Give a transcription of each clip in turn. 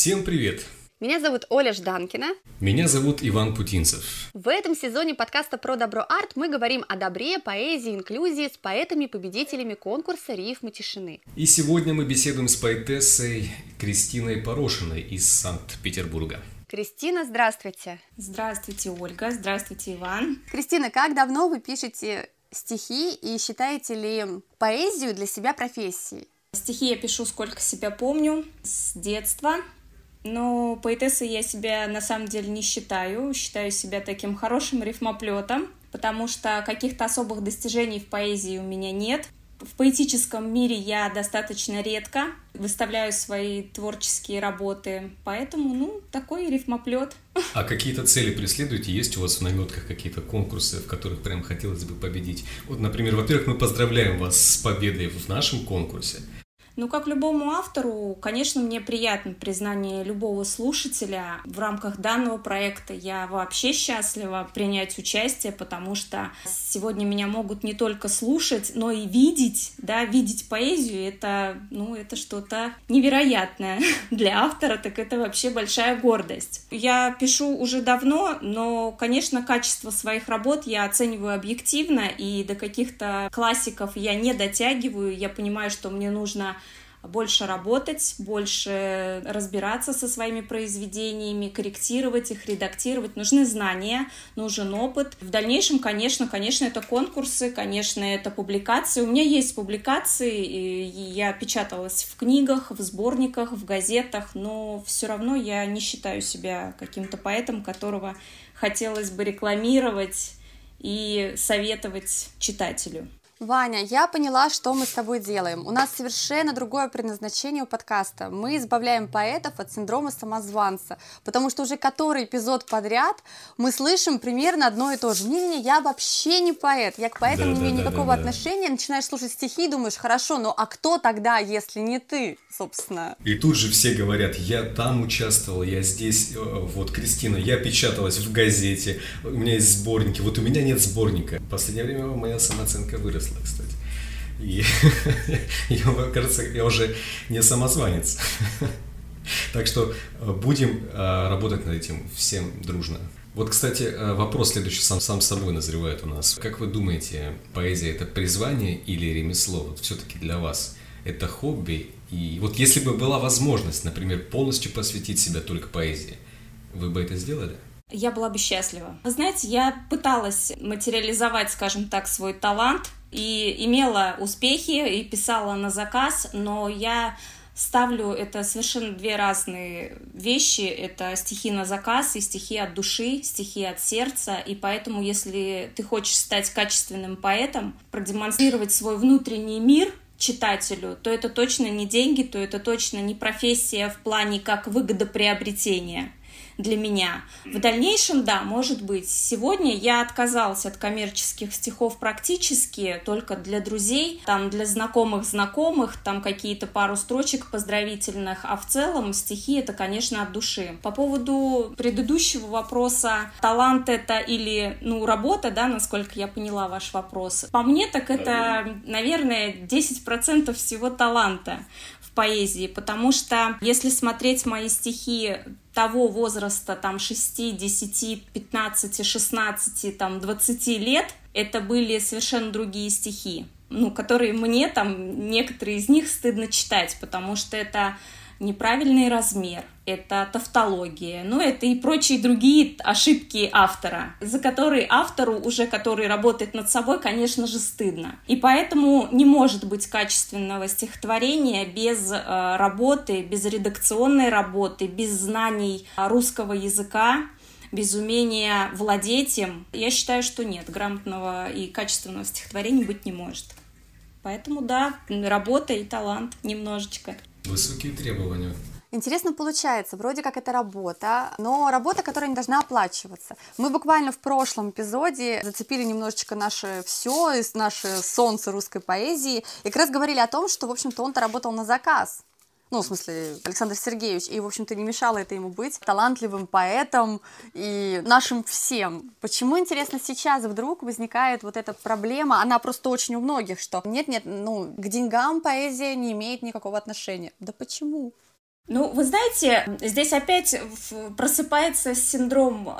Всем привет! Меня зовут Оля Жданкина. Меня зовут Иван Путинцев. В этом сезоне подкаста про добро арт мы говорим о добре, поэзии, инклюзии с поэтами-победителями конкурса «Рифмы тишины». И сегодня мы беседуем с поэтессой Кристиной Порошиной из Санкт-Петербурга. Кристина, здравствуйте. Здравствуйте, Ольга. Здравствуйте, Иван. Кристина, как давно вы пишете стихи и считаете ли поэзию для себя профессией? Стихи я пишу сколько себя помню, с детства. Но поэтессой я себя на самом деле не считаю. Считаю себя таким хорошим рифмоплетом, потому что каких-то особых достижений в поэзии у меня нет. В поэтическом мире я достаточно редко выставляю свои творческие работы, поэтому, ну, такой рифмоплет. А какие-то цели преследуете? Есть у вас в наметках какие-то конкурсы, в которых прям хотелось бы победить? Вот, например, во-первых, мы поздравляем вас с победой в нашем конкурсе. Ну, как любому автору, конечно, мне приятно признание любого слушателя. В рамках данного проекта я вообще счастлива принять участие, потому что сегодня меня могут не только слушать, но и видеть, да, видеть поэзию, это, ну, это что-то невероятное для автора, так это вообще большая гордость. Я пишу уже давно, но, конечно, качество своих работ я оцениваю объективно, и до каких-то классиков я не дотягиваю, я понимаю, что мне нужно больше работать, больше разбираться со своими произведениями, корректировать их, редактировать. Нужны знания, нужен опыт. В дальнейшем, конечно, конечно, это конкурсы, конечно, это публикации. У меня есть публикации, и я печаталась в книгах, в сборниках, в газетах, но все равно я не считаю себя каким-то поэтом, которого хотелось бы рекламировать и советовать читателю. Ваня, я поняла, что мы с тобой делаем. У нас совершенно другое предназначение у подкаста. Мы избавляем поэтов от синдрома самозванца, потому что уже который эпизод подряд мы слышим примерно одно и то же. Не-не-не, я вообще не поэт, я к поэтам да, не имею да, никакого да, отношения. Начинаешь слушать стихи и думаешь, хорошо, но а кто тогда, если не ты, собственно? И тут же все говорят, я там участвовал, я здесь, э, вот, Кристина, я печаталась в газете, у меня есть сборники, вот у меня нет сборника. В последнее время моя самооценка выросла выросла, кстати. И я, кажется, я уже не самозванец. Так что э, будем э, работать над этим всем дружно. Вот, кстати, э, вопрос следующий сам, сам собой назревает у нас. Как вы думаете, поэзия это призвание или ремесло? Вот все-таки для вас это хобби? И вот если бы была возможность, например, полностью посвятить себя только поэзии, вы бы это сделали? Я была бы счастлива. Вы знаете, я пыталась материализовать, скажем так, свой талант и имела успехи и писала на заказ, но я ставлю это совершенно две разные вещи. Это стихи на заказ и стихи от души, стихи от сердца. И поэтому, если ты хочешь стать качественным поэтом, продемонстрировать свой внутренний мир читателю, то это точно не деньги, то это точно не профессия в плане как выгодоприобретения для меня. В дальнейшем, да, может быть. Сегодня я отказалась от коммерческих стихов практически только для друзей, там для знакомых знакомых, там какие-то пару строчек поздравительных, а в целом стихи это, конечно, от души. По поводу предыдущего вопроса, талант это или, ну, работа, да, насколько я поняла ваш вопрос. По мне, так это, наверное, 10% всего таланта поэзии, потому что если смотреть мои стихи того возраста, там, 6, 10, 15, 16, там, 20 лет, это были совершенно другие стихи, ну, которые мне, там, некоторые из них стыдно читать, потому что это неправильный размер, это тавтология, ну, это и прочие другие ошибки автора, за которые автору, уже который работает над собой, конечно же, стыдно. И поэтому не может быть качественного стихотворения без э, работы, без редакционной работы, без знаний русского языка, без умения владеть им, я считаю, что нет, грамотного и качественного стихотворения быть не может. Поэтому да, работа и талант немножечко. Высокие требования. Интересно получается, вроде как это работа, но работа, которая не должна оплачиваться. Мы буквально в прошлом эпизоде зацепили немножечко наше все, наше солнце русской поэзии, и как раз говорили о том, что, в общем-то, он-то работал на заказ. Ну, в смысле, Александр Сергеевич, и, в общем-то, не мешало это ему быть талантливым поэтом и нашим всем. Почему, интересно, сейчас вдруг возникает вот эта проблема, она просто очень у многих, что нет-нет, ну, к деньгам поэзия не имеет никакого отношения. Да почему? Ну, вы знаете, здесь опять просыпается синдром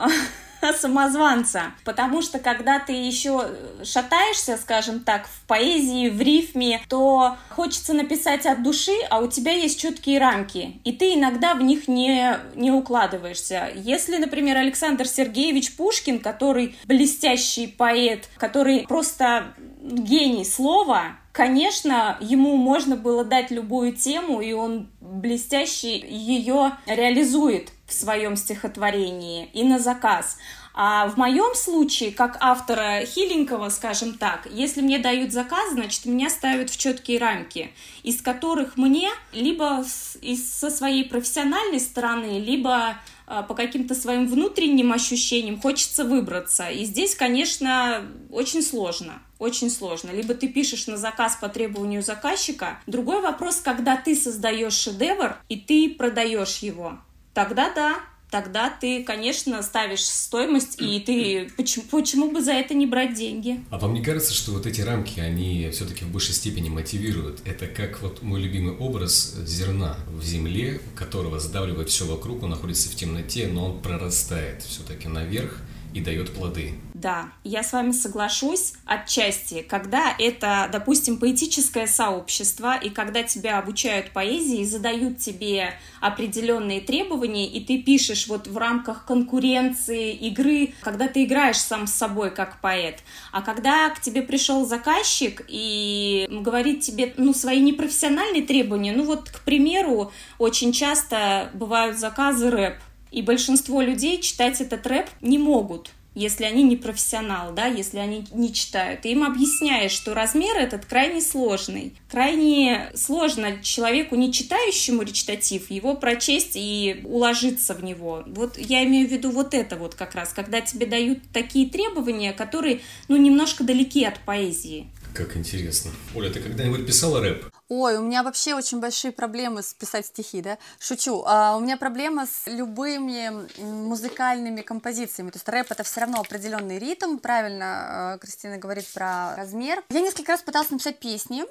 самозванца. Потому что когда ты еще шатаешься, скажем так, в поэзии, в рифме, то хочется написать от души, а у тебя есть четкие рамки, и ты иногда в них не, не укладываешься. Если, например, Александр Сергеевич Пушкин, который блестящий поэт, который просто гений слова, конечно, ему можно было дать любую тему, и он блестяще ее реализует в своем стихотворении и на заказ. А в моем случае, как автора хиленького, скажем так, если мне дают заказ, значит, меня ставят в четкие рамки, из которых мне либо из, со своей профессиональной стороны, либо а, по каким-то своим внутренним ощущениям хочется выбраться. И здесь, конечно, очень сложно. Очень сложно. Либо ты пишешь на заказ по требованию заказчика. Другой вопрос, когда ты создаешь шедевр и ты продаешь его тогда да, тогда ты, конечно, ставишь стоимость, и ты почему, почему бы за это не брать деньги? А вам не кажется, что вот эти рамки, они все-таки в большей степени мотивируют? Это как вот мой любимый образ зерна в земле, которого задавливает все вокруг, он находится в темноте, но он прорастает все-таки наверх и дает плоды. Да, я с вами соглашусь отчасти, когда это, допустим, поэтическое сообщество, и когда тебя обучают поэзии, задают тебе определенные требования, и ты пишешь вот в рамках конкуренции, игры, когда ты играешь сам с собой как поэт. А когда к тебе пришел заказчик и говорит тебе, ну, свои непрофессиональные требования, ну вот, к примеру, очень часто бывают заказы рэп, и большинство людей читать этот рэп не могут если они не профессионалы, да, если они не читают. И им объясняешь, что размер этот крайне сложный. Крайне сложно человеку, не читающему речитатив, его прочесть и уложиться в него. Вот я имею в виду вот это вот как раз, когда тебе дают такие требования, которые, ну, немножко далеки от поэзии. Как интересно. Оля, ты когда-нибудь писала рэп? Ой, у меня вообще очень большие проблемы с писать стихи, да? Шучу. А, у меня проблема с любыми музыкальными композициями. То есть рэп это все равно определенный ритм. Правильно а, Кристина говорит про размер. Я несколько раз пыталась написать песни.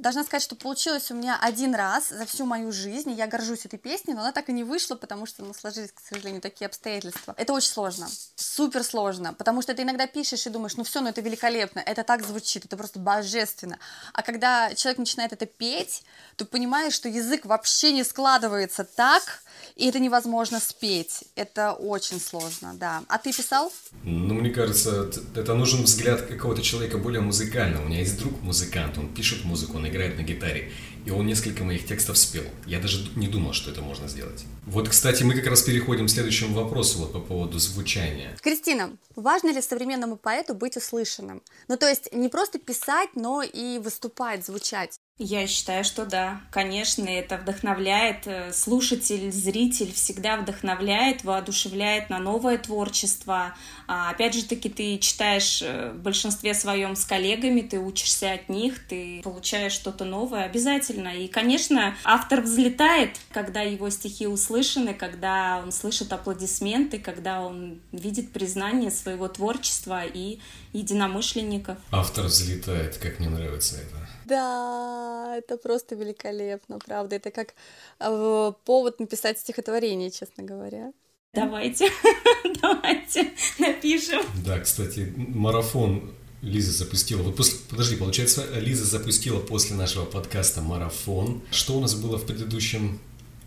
Должна сказать, что получилось у меня один раз за всю мою жизнь, я горжусь этой песней, но она так и не вышла, потому что ну, сложились, к сожалению, такие обстоятельства. Это очень сложно, супер сложно, потому что ты иногда пишешь и думаешь, ну все, ну это великолепно, это так звучит, это просто божественно. А когда человек начинает это петь, то понимаешь, что язык вообще не складывается так, и это невозможно спеть. Это очень сложно, да. А ты писал? Ну, мне кажется, это нужен взгляд какого-то человека более музыкального. У меня есть друг музыкант, он пишет музыку, он играет на гитаре, и он несколько моих текстов спел. Я даже не думал, что это можно сделать. Вот, кстати, мы как раз переходим к следующему вопросу вот по поводу звучания. Кристина, важно ли современному поэту быть услышанным? Ну, то есть не просто писать, но и выступать, звучать. Я считаю, что да, конечно, это вдохновляет. Э, слушатель, зритель всегда вдохновляет, воодушевляет на новое творчество. А, опять же таки, ты читаешь э, в большинстве своем с коллегами, ты учишься от них, ты получаешь что-то новое обязательно. И, конечно, автор взлетает, когда его стихи услышаны, когда он слышит аплодисменты, когда он видит признание своего творчества и единомышленников. Автор взлетает, как мне нравится это. Да, это просто великолепно, правда. Это как э, повод написать стихотворение, честно говоря. Давайте, давайте напишем. Да, кстати, марафон Лиза запустила. Вот после, подожди, получается, Лиза запустила после нашего подкаста марафон. Что у нас было в предыдущем?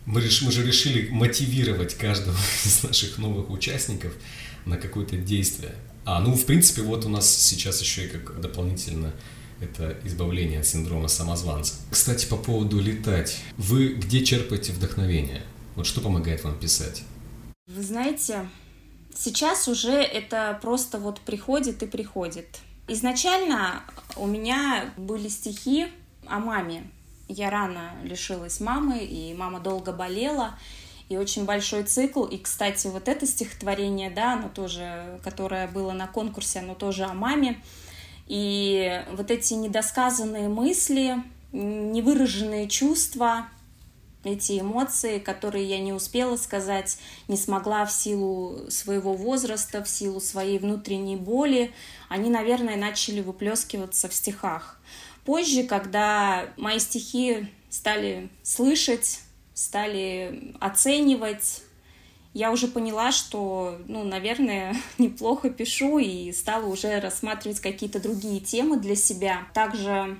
Мы, реш, мы же решили мотивировать каждого из наших новых участников на какое-то действие. А, ну, в принципе, вот у нас сейчас еще и как дополнительно это избавление от синдрома самозванца. Кстати, по поводу летать. Вы где черпаете вдохновение? Вот что помогает вам писать? Вы знаете, сейчас уже это просто вот приходит и приходит. Изначально у меня были стихи о маме. Я рано лишилась мамы, и мама долго болела, и очень большой цикл. И, кстати, вот это стихотворение, да, оно тоже, которое было на конкурсе, оно тоже о маме. И вот эти недосказанные мысли, невыраженные чувства, эти эмоции, которые я не успела сказать, не смогла в силу своего возраста, в силу своей внутренней боли, они, наверное, начали выплескиваться в стихах. Позже, когда мои стихи стали слышать, стали оценивать. Я уже поняла, что, ну, наверное, неплохо пишу и стала уже рассматривать какие-то другие темы для себя. Также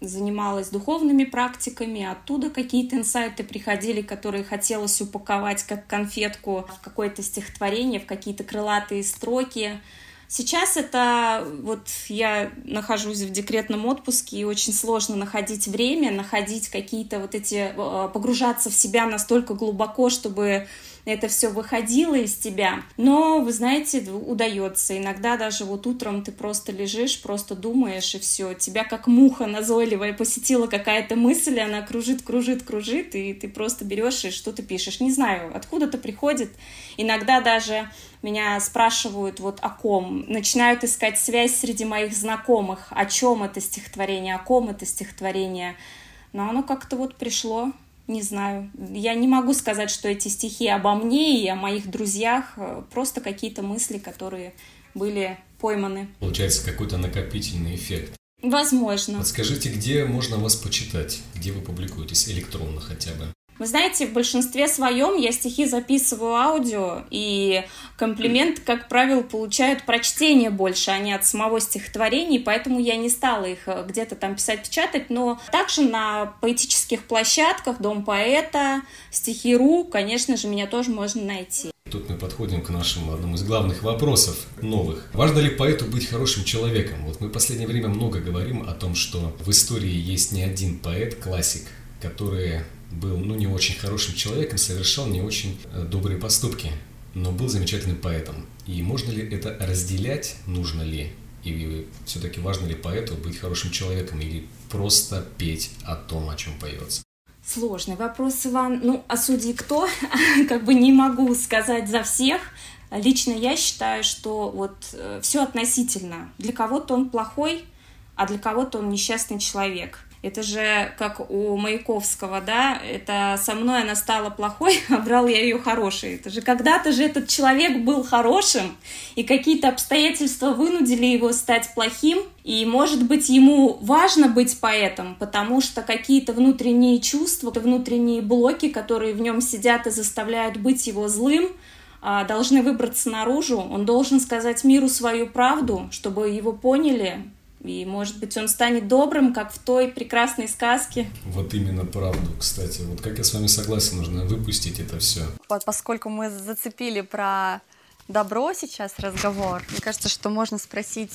занималась духовными практиками, оттуда какие-то инсайты приходили, которые хотелось упаковать как конфетку в какое-то стихотворение, в какие-то крылатые строки. Сейчас это вот я нахожусь в декретном отпуске, и очень сложно находить время, находить какие-то вот эти, э, погружаться в себя настолько глубоко, чтобы это все выходило из тебя. Но, вы знаете, удается. Иногда даже вот утром ты просто лежишь, просто думаешь, и все. Тебя как муха назойливая посетила какая-то мысль, она кружит, кружит, кружит, и ты просто берешь и что-то пишешь. Не знаю, откуда-то приходит. Иногда даже меня спрашивают вот о ком, начинают искать связь среди моих знакомых, о чем это стихотворение, о ком это стихотворение. Но оно как-то вот пришло, не знаю. Я не могу сказать, что эти стихи обо мне и о моих друзьях, э, просто какие-то мысли, которые были пойманы. Получается какой-то накопительный эффект. Возможно. Подскажите, где можно вас почитать? Где вы публикуетесь электронно хотя бы? Вы знаете, в большинстве своем я стихи записываю аудио, и комплимент, как правило, получают прочтение больше, а не от самого стихотворения, поэтому я не стала их э, где-то там писать, печатать, но также на поэтических площадках, Дом поэта, стихи.ру, конечно же, меня тоже можно найти. Тут мы подходим к нашему одному из главных вопросов новых. Важно ли поэту быть хорошим человеком? Вот мы в последнее время много говорим о том, что в истории есть не один поэт-классик, который был ну, не очень хорошим человеком, совершал не очень э, добрые поступки, но был замечательным поэтом. И можно ли это разделять, нужно ли? И все-таки важно ли поэту быть хорошим человеком или просто петь о том, о чем поется? Сложный вопрос, Иван. Ну, а судьи кто? как бы не могу сказать за всех. Лично я считаю, что вот э, все относительно. Для кого-то он плохой, а для кого-то он несчастный человек. Это же как у Маяковского, да, это со мной она стала плохой, а брал я ее хорошей. Это же когда-то же этот человек был хорошим, и какие-то обстоятельства вынудили его стать плохим, и, может быть, ему важно быть поэтом, потому что какие-то внутренние чувства, внутренние блоки, которые в нем сидят и заставляют быть его злым, а, должны выбраться наружу. Он должен сказать миру свою правду, чтобы его поняли, и, может быть, он станет добрым, как в той прекрасной сказке. Вот именно правду, кстати. Вот как я с вами согласен, нужно выпустить это все. Вот поскольку мы зацепили про добро сейчас разговор, мне кажется, что можно спросить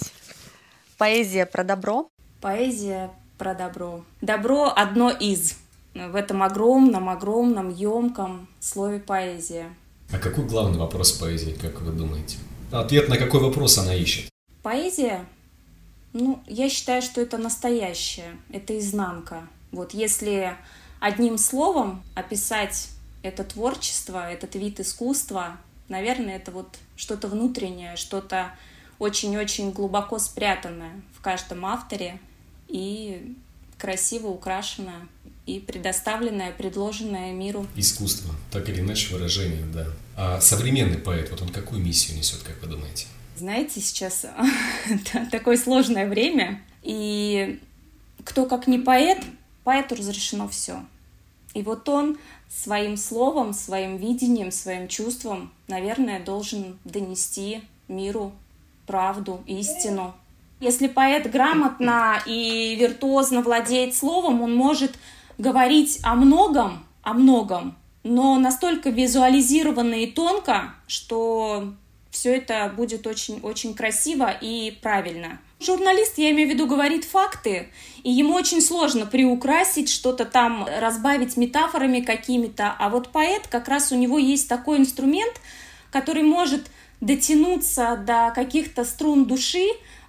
поэзия про добро. Поэзия про добро. Добро одно из в этом огромном, огромном, емком слове поэзия. А какой главный вопрос поэзии, как вы думаете? Ответ на какой вопрос она ищет? Поэзия ну, я считаю, что это настоящее, это изнанка. Вот если одним словом описать это творчество, этот вид искусства, наверное, это вот что-то внутреннее, что-то очень-очень глубоко спрятанное в каждом авторе и красиво украшенное и предоставленное, предложенное миру. Искусство, так или иначе выражение, да. А современный поэт, вот он какую миссию несет, как вы думаете? Знаете, сейчас такое сложное время, и кто как не поэт, поэту разрешено все. И вот он своим словом, своим видением, своим чувством, наверное, должен донести миру правду, истину. Если поэт грамотно и виртуозно владеет словом, он может говорить о многом, о многом, но настолько визуализированно и тонко, что все это будет очень-очень красиво и правильно. Журналист, я имею в виду, говорит факты, и ему очень сложно приукрасить, что-то там разбавить метафорами какими-то. А вот поэт, как раз у него есть такой инструмент, который может дотянуться до каких-то струн души,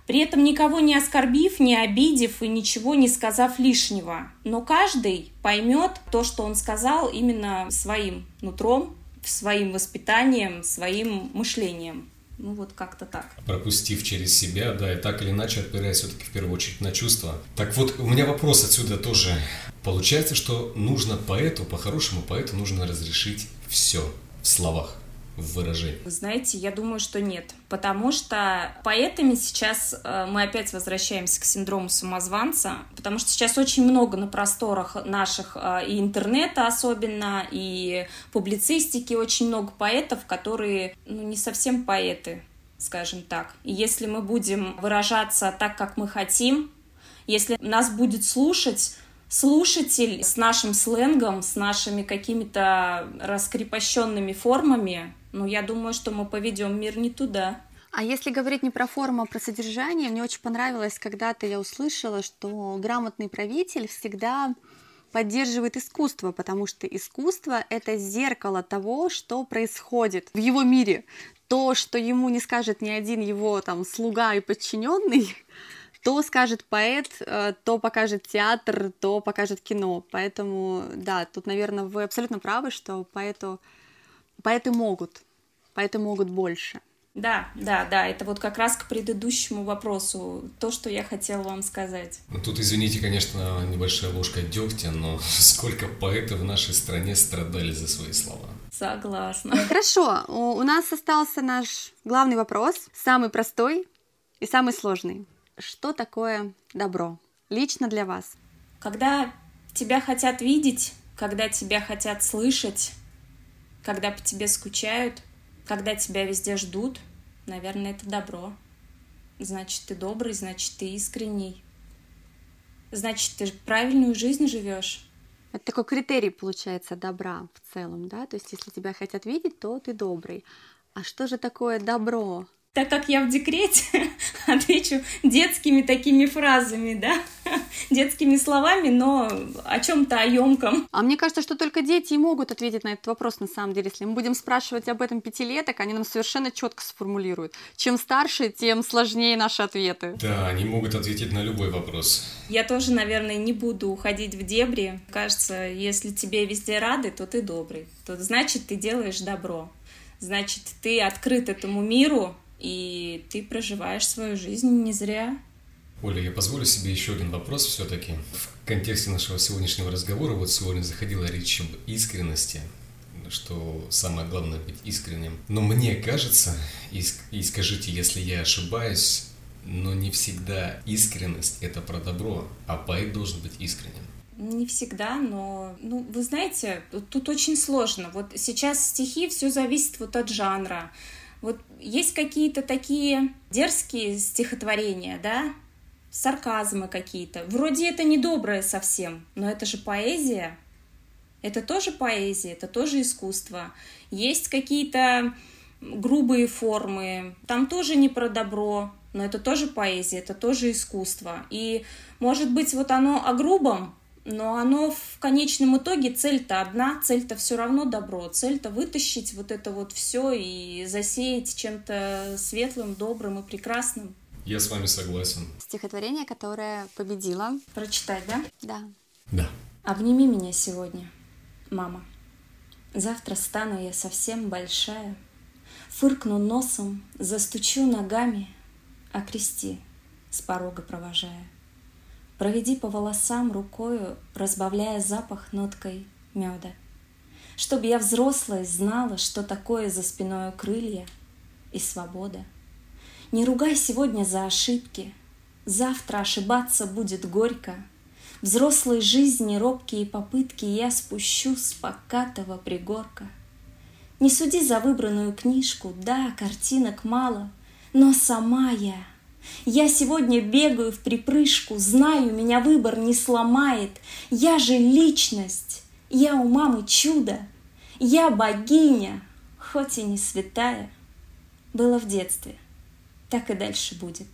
при этом никого не оскорбив, не обидев и ничего не сказав лишнего. Но каждый поймет то, что он сказал именно своим нутром, своим воспитанием, своим мышлением. Ну вот как-то так. Пропустив через себя, да, и так или иначе опираясь все-таки в первую очередь на чувства. Так вот, у меня вопрос отсюда тоже. Получается, что нужно поэту, по-хорошему поэту нужно разрешить все в словах. В выражении? Вы знаете, я думаю, что нет. Потому что поэтами сейчас э, мы опять возвращаемся к синдрому самозванца, потому что сейчас очень много на просторах наших э, и интернета особенно, и публицистики очень много поэтов, которые ну, не совсем поэты, скажем так. И если мы будем выражаться так, как мы хотим, если нас будет слушать слушатель с нашим сленгом, с нашими какими-то раскрепощенными формами, ну, я думаю, что мы поведем мир не туда. А если говорить не про форму, а про содержание, мне очень понравилось, когда-то я услышала, что грамотный правитель всегда поддерживает искусство, потому что искусство — это зеркало того, что происходит в его мире. То, что ему не скажет ни один его там слуга и подчиненный, то скажет поэт, э, то покажет театр, то покажет кино. Поэтому, да, тут, наверное, вы абсолютно правы, что поэту, поэты могут, поэты могут больше. Да, да, да, это вот как раз к предыдущему вопросу, то, что я хотела вам сказать. Ну, тут, извините, конечно, небольшая ложка дегтя, но сколько поэтов в нашей стране страдали за свои слова. Согласна. Хорошо, у нас остался наш главный вопрос, самый простой и самый сложный. Что такое добро? Лично для вас. Когда тебя хотят видеть, когда тебя хотят слышать, когда по тебе скучают, когда тебя везде ждут, наверное, это добро. Значит, ты добрый, значит, ты искренний. Значит, ты правильную жизнь живешь. Это такой критерий, получается, добра в целом, да? То есть, если тебя хотят видеть, то ты добрый. А что же такое добро? Так как я в декрете, отвечу детскими такими фразами, да, детскими словами, но о чем-то о емком. А мне кажется, что только дети и могут ответить на этот вопрос на самом деле. Если мы будем спрашивать об этом пятилеток, они нам совершенно четко сформулируют. Чем старше, тем сложнее наши ответы. Да, они могут ответить на любой вопрос. Я тоже, наверное, не буду уходить в дебри. Кажется, если тебе везде рады, то ты добрый. То значит, ты делаешь добро. Значит, ты открыт этому миру, и ты проживаешь свою жизнь не зря. Оля, я позволю себе еще один вопрос все-таки. В контексте нашего сегодняшнего разговора, вот сегодня заходила речь об искренности, что самое главное быть искренним. Но мне кажется, и, и скажите, если я ошибаюсь, но не всегда искренность это про добро, а поэт должен быть искренним. Не всегда, но, ну, вы знаете, тут очень сложно. Вот сейчас стихи все зависит вот от жанра. Вот есть какие-то такие дерзкие стихотворения, да, сарказмы какие-то. Вроде это не доброе совсем, но это же поэзия. Это тоже поэзия, это тоже искусство. Есть какие-то грубые формы, там тоже не про добро, но это тоже поэзия, это тоже искусство. И, может быть, вот оно о грубом, но оно в конечном итоге цель-то одна, цель-то все равно добро, цель-то вытащить вот это вот все и засеять чем-то светлым, добрым и прекрасным. Я с вами согласен. Стихотворение, которое победило. Прочитать, да? Да. Да. Обними меня сегодня, мама. Завтра стану я совсем большая. Фыркну носом, застучу ногами, окрести, с порога провожая. Проведи по волосам рукою, разбавляя запах ноткой меда. Чтоб я взрослая знала, что такое за спиной крылья и свобода. Не ругай сегодня за ошибки, завтра ошибаться будет горько. Взрослой жизни робкие попытки я спущу с покатого пригорка. Не суди за выбранную книжку, да, картинок мало, но сама я — я сегодня бегаю в припрыжку, знаю, меня выбор не сломает. Я же личность, я у мамы чудо, я богиня, хоть и не святая. Было в детстве, так и дальше будет.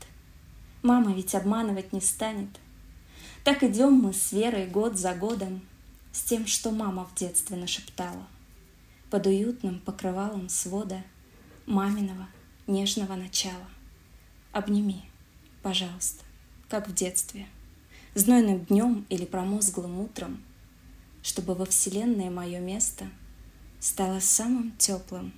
Мама ведь обманывать не станет. Так идем мы с Верой год за годом, с тем, что мама в детстве нашептала, под уютным покрывалом свода маминого нежного начала. Обними, пожалуйста, как в детстве, знойным днем или промозглым утром, чтобы во вселенной мое место стало самым теплым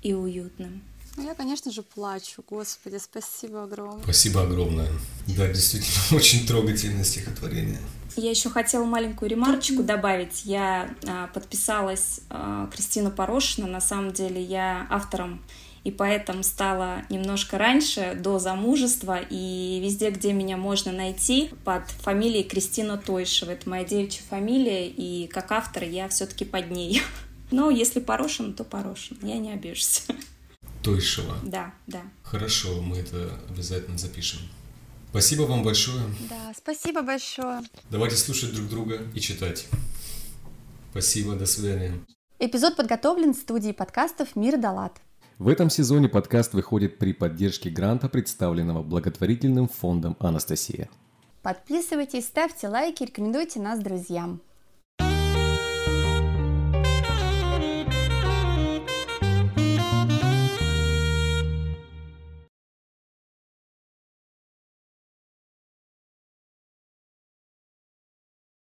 и уютным. Ну, я, конечно же, плачу. Господи, спасибо огромное. Спасибо огромное. Да, действительно, очень трогательное стихотворение. Я еще хотела маленькую ремарочку добавить. Я а, подписалась а, Кристина Порошина. На самом деле я автором и поэтому стала немножко раньше, до замужества, и везде, где меня можно найти, под фамилией Кристина Тойшева. Это моя девичья фамилия, и как автор я все-таки под ней. Но если Порошин, то Порошин. Я не обижусь. Тойшева. Да, да. Хорошо, мы это обязательно запишем. Спасибо вам большое. Да, спасибо большое. Давайте слушать друг друга и читать. Спасибо, до свидания. Эпизод подготовлен в студии подкастов «Мир Далат». В этом сезоне подкаст выходит при поддержке гранта, представленного благотворительным фондом «Анастасия». Подписывайтесь, ставьте лайки, рекомендуйте нас друзьям.